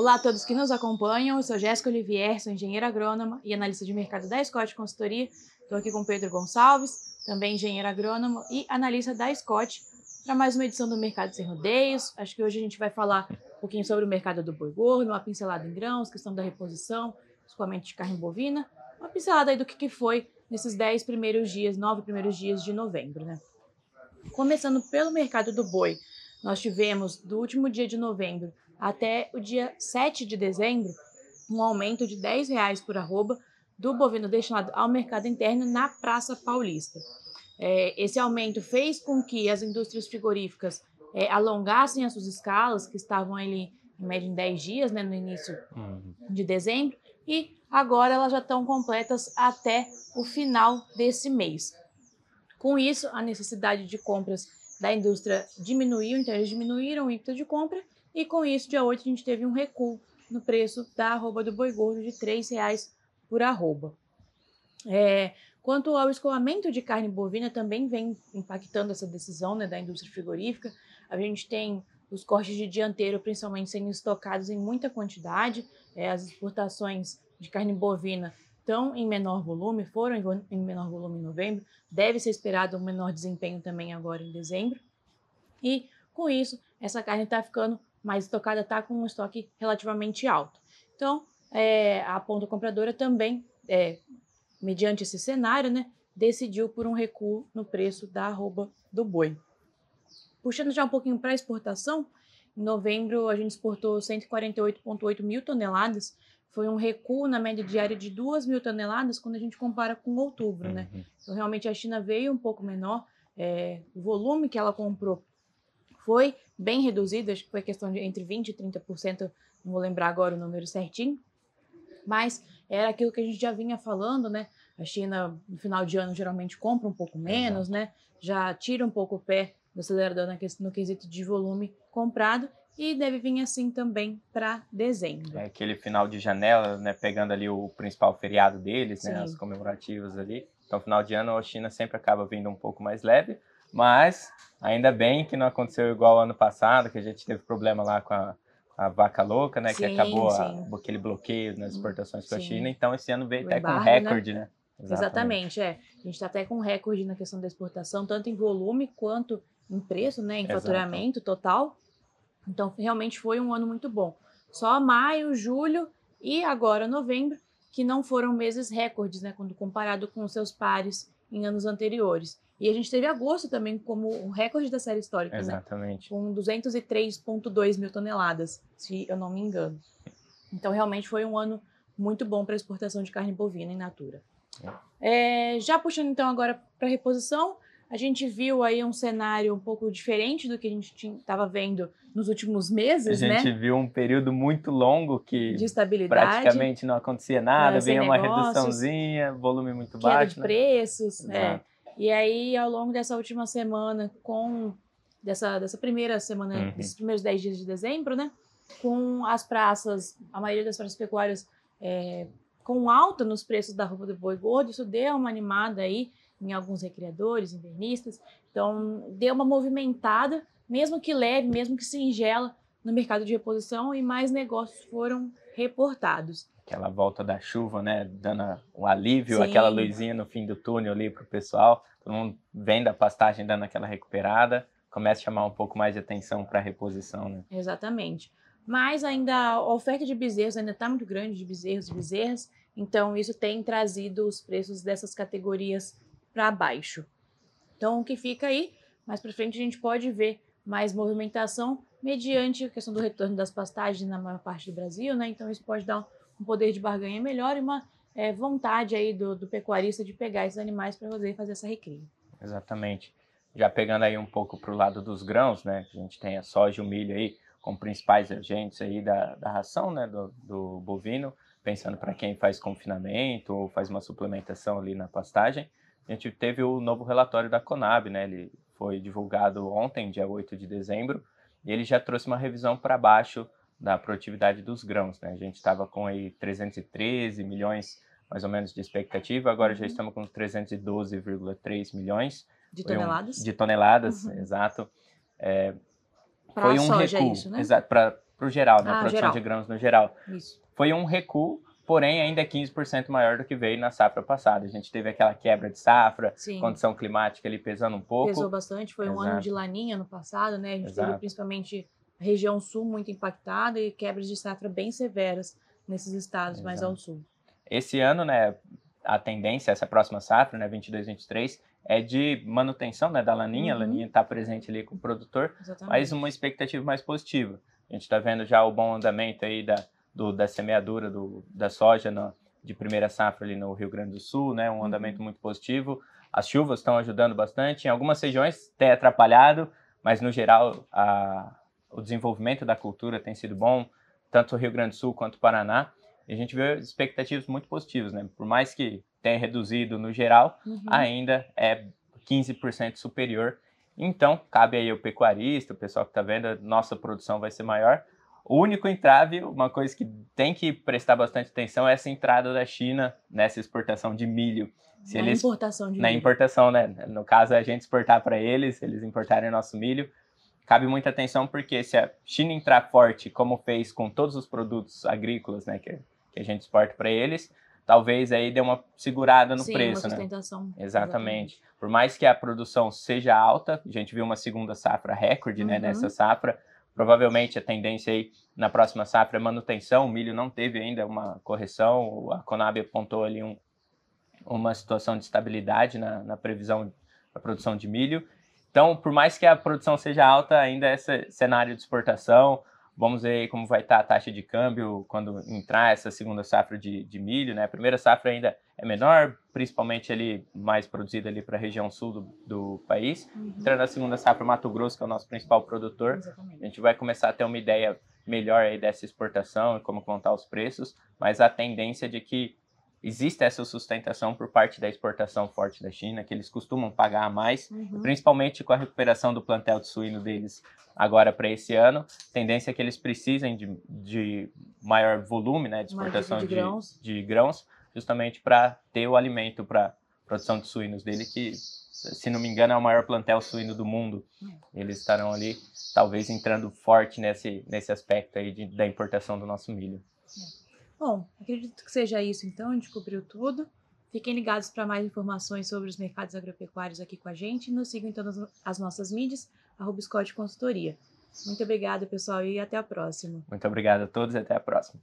Olá a todos que nos acompanham. Eu sou Jéssica Olivier, sou engenheira agrônoma e analista de mercado da Scott Consultoria. Estou aqui com Pedro Gonçalves, também engenheiro agrônomo e analista da Scott, para mais uma edição do Mercado Sem Rodeios. Acho que hoje a gente vai falar um pouquinho sobre o mercado do boi gordo, uma pincelada em grãos, questão da reposição, escoamento de carne bovina, uma pincelada aí do que, que foi nesses 10 primeiros dias, 9 primeiros dias de novembro, né? Começando pelo mercado do boi, nós tivemos do último dia de novembro até o dia 7 de dezembro um aumento de R$ reais por arroba do bovino destinado ao mercado interno na Praça Paulista. É, esse aumento fez com que as indústrias frigoríficas é, alongassem as suas escalas, que estavam ali em média em 10 dias, né, no início uhum. de dezembro, e agora elas já estão completas até o final desse mês. Com isso, a necessidade de compras da indústria diminuiu, então eles diminuíram o ímpeto de compra, e com isso, dia 8, a gente teve um recuo no preço da arroba do boi gordo de R$ reais por arroba. É, quanto ao escoamento de carne bovina, também vem impactando essa decisão né, da indústria frigorífica. A gente tem os cortes de dianteiro, principalmente, sendo estocados em muita quantidade. É, as exportações de carne bovina estão em menor volume, foram em menor volume em novembro. Deve ser esperado um menor desempenho também agora em dezembro. E, com isso, essa carne está ficando mais estocada, está com um estoque relativamente alto. Então, é, a ponta compradora também, é, mediante esse cenário, né, decidiu por um recuo no preço da arroba do boi. Puxando já um pouquinho para a exportação, em novembro a gente exportou 148,8 mil toneladas, foi um recuo na média diária de 2 mil toneladas quando a gente compara com outubro, né? Uhum. Então, realmente a China veio um pouco menor, é, o volume que ela comprou foi bem reduzido, acho que foi questão de entre 20% e 30%, não vou lembrar agora o número certinho, mas era aquilo que a gente já vinha falando, né? A China, no final de ano, geralmente compra um pouco menos, Exato. né? Já tira um pouco o pé do acelerador no quesito de volume comprado e deve vir assim também para dezembro. É aquele final de janela, né? Pegando ali o principal feriado deles, né? As comemorativas ali. Então, final de ano, a China sempre acaba vindo um pouco mais leve, mas ainda bem que não aconteceu igual ano passado, que a gente teve problema lá com a a vaca louca, né? Sim, que acabou a, aquele bloqueio nas exportações com a China. Então, esse ano veio até com recorde, né? né? Exatamente. Exatamente, é. A gente está até com recorde na questão da exportação, tanto em volume quanto em preço, né? Em Exato. faturamento total. Então, realmente foi um ano muito bom. Só maio, julho e agora novembro, que não foram meses recordes, né? Quando comparado com seus pares em anos anteriores. E a gente teve agosto também como um recorde da série histórica, né? Exatamente. Né? Com 203,2 mil toneladas, se eu não me engano. Então, realmente foi um ano muito bom para a exportação de carne bovina em natura. É. Já puxando então agora para a reposição, a gente viu aí um cenário um pouco diferente do que a gente estava vendo nos últimos meses, né? A gente né? viu um período muito longo que de estabilidade, praticamente não acontecia nada, veio uma reduçãozinha, volume muito queda baixo. de né? preços, é. E aí, ao longo dessa última semana, com dessa, dessa primeira semana, uhum. desses primeiros 10 dias de dezembro, né? Com as praças, a maioria das praças pecuárias é, com alta nos preços da roupa do boi gordo, isso deu uma animada aí em alguns recriadores, invernistas. Então, deu uma movimentada, mesmo que leve, mesmo que singela, no mercado de reposição e mais negócios foram reportados aquela volta da chuva, né, dando o alívio, Sim. aquela luzinha no fim do túnel ali para o pessoal, todo mundo vem da pastagem dando aquela recuperada, começa a chamar um pouco mais de atenção para a reposição, né? Exatamente. Mas ainda a oferta de bezerros ainda está muito grande de bezerros e bezerras, então isso tem trazido os preços dessas categorias para baixo. Então o que fica aí, mais para frente a gente pode ver mais movimentação mediante a questão do retorno das pastagens na maior parte do Brasil, né? Então isso pode dar um poder de barganha melhor e uma é, vontade aí do, do, pecuarista de pegar esses animais para poder fazer essa recria. Exatamente. Já pegando aí um pouco para o lado dos grãos, né? A gente tem a soja e o milho aí como principais agentes aí da, da ração, né? Do, do bovino, pensando para quem faz confinamento ou faz uma suplementação ali na pastagem. A gente teve o novo relatório da Conab, né? Ele foi divulgado ontem, dia 8 de dezembro, e ele já trouxe uma revisão para baixo da produtividade dos grãos. Né? A gente estava com aí 313 milhões mais ou menos de expectativa, agora já uhum. estamos com 312,3 milhões. De toneladas? Um, de toneladas, uhum. exato. É, foi um soja, recuo, é isso, né? Exato, para o geral, né? Ah, produção geral. de grãos no geral. Isso. Foi um recuo, porém ainda é 15% maior do que veio na safra passada. A gente teve aquela quebra de safra, Sim. condição climática ali pesando um pouco. Pesou bastante, foi um ano Exato. de laninha no passado, né? A gente teve Exato. principalmente a região sul muito impactada e quebras de safra bem severas nesses estados mais Exato. ao sul. Esse ano, né, a tendência, essa próxima safra, né, 22, 23, é de manutenção, né, da laninha. Uhum. A laninha está presente ali com o produtor, Exatamente. mas uma expectativa mais positiva. A gente está vendo já o bom andamento aí da, do, da semeadura do, da soja na- de primeira safra ali no Rio Grande do Sul, né, um Uhum. andamento muito positivo. As chuvas estão ajudando bastante. Em algumas regiões tem atrapalhado, mas no geral a, o desenvolvimento da cultura tem sido bom, tanto o Rio Grande do Sul quanto o Paraná. E a gente vê expectativas muito positivas, né? Por mais que tenha reduzido no geral, Uhum. ainda é 15% superior. Então, cabe aí ao pecuarista, o pessoal que está vendo, a nossa produção vai ser maior. O único entrave, uma coisa que tem que prestar bastante atenção é essa entrada da China nessa exportação de milho. Se na eles importação de na milho. importação, né? No caso, a gente exportar para eles, eles importarem nosso milho. Cabe muita atenção porque se a China entrar forte, como fez com todos os produtos agrícolas, né, que, que a gente exporta para eles, talvez aí dê uma segurada no Sim, preço, uma né? sustentação. Exatamente. Por mais que a produção seja alta, a gente viu uma segunda safra recorde, né, Uhum. nessa safra. Provavelmente a tendência aí na próxima safra é manutenção. O milho não teve ainda uma correção. A Conab apontou ali um, uma situação de estabilidade na, na previsão da produção de milho. Então, por mais que a produção seja alta, ainda é esse cenário de exportação. Vamos ver aí como vai estar a taxa de câmbio quando entrar essa segunda safra de, de milho, né? A primeira safra ainda é menor, principalmente ali mais produzida ali para a região sul do, do país. Uhum. Entrando na segunda safra, Mato Grosso, que é o nosso principal produtor, a Exatamente. gente vai começar a ter uma ideia melhor aí dessa exportação e como vão estar os preços, mas a tendência de que existe essa sustentação por parte da exportação forte da China, que eles costumam pagar mais, Uhum. principalmente com a recuperação do plantel de suíno deles agora para esse ano. Tendência é que eles precisem de, de maior volume né, de exportação de de, grãos. de grãos, justamente para ter o alimento para produção de suínos dele, que, se não me engano, é o maior plantel suíno do mundo. Eles estarão ali, talvez, entrando forte nesse, nesse aspecto aí de, da importação do nosso milho. Bom, acredito que seja isso então, a gente cobriu tudo. Fiquem ligados para mais informações sobre os mercados agropecuários aqui com a gente. Nos sigam todas as nossas mídias, arroba Scott Consultoria. Muito obrigada, pessoal, e até a próxima. Muito obrigado a todos e até a próxima.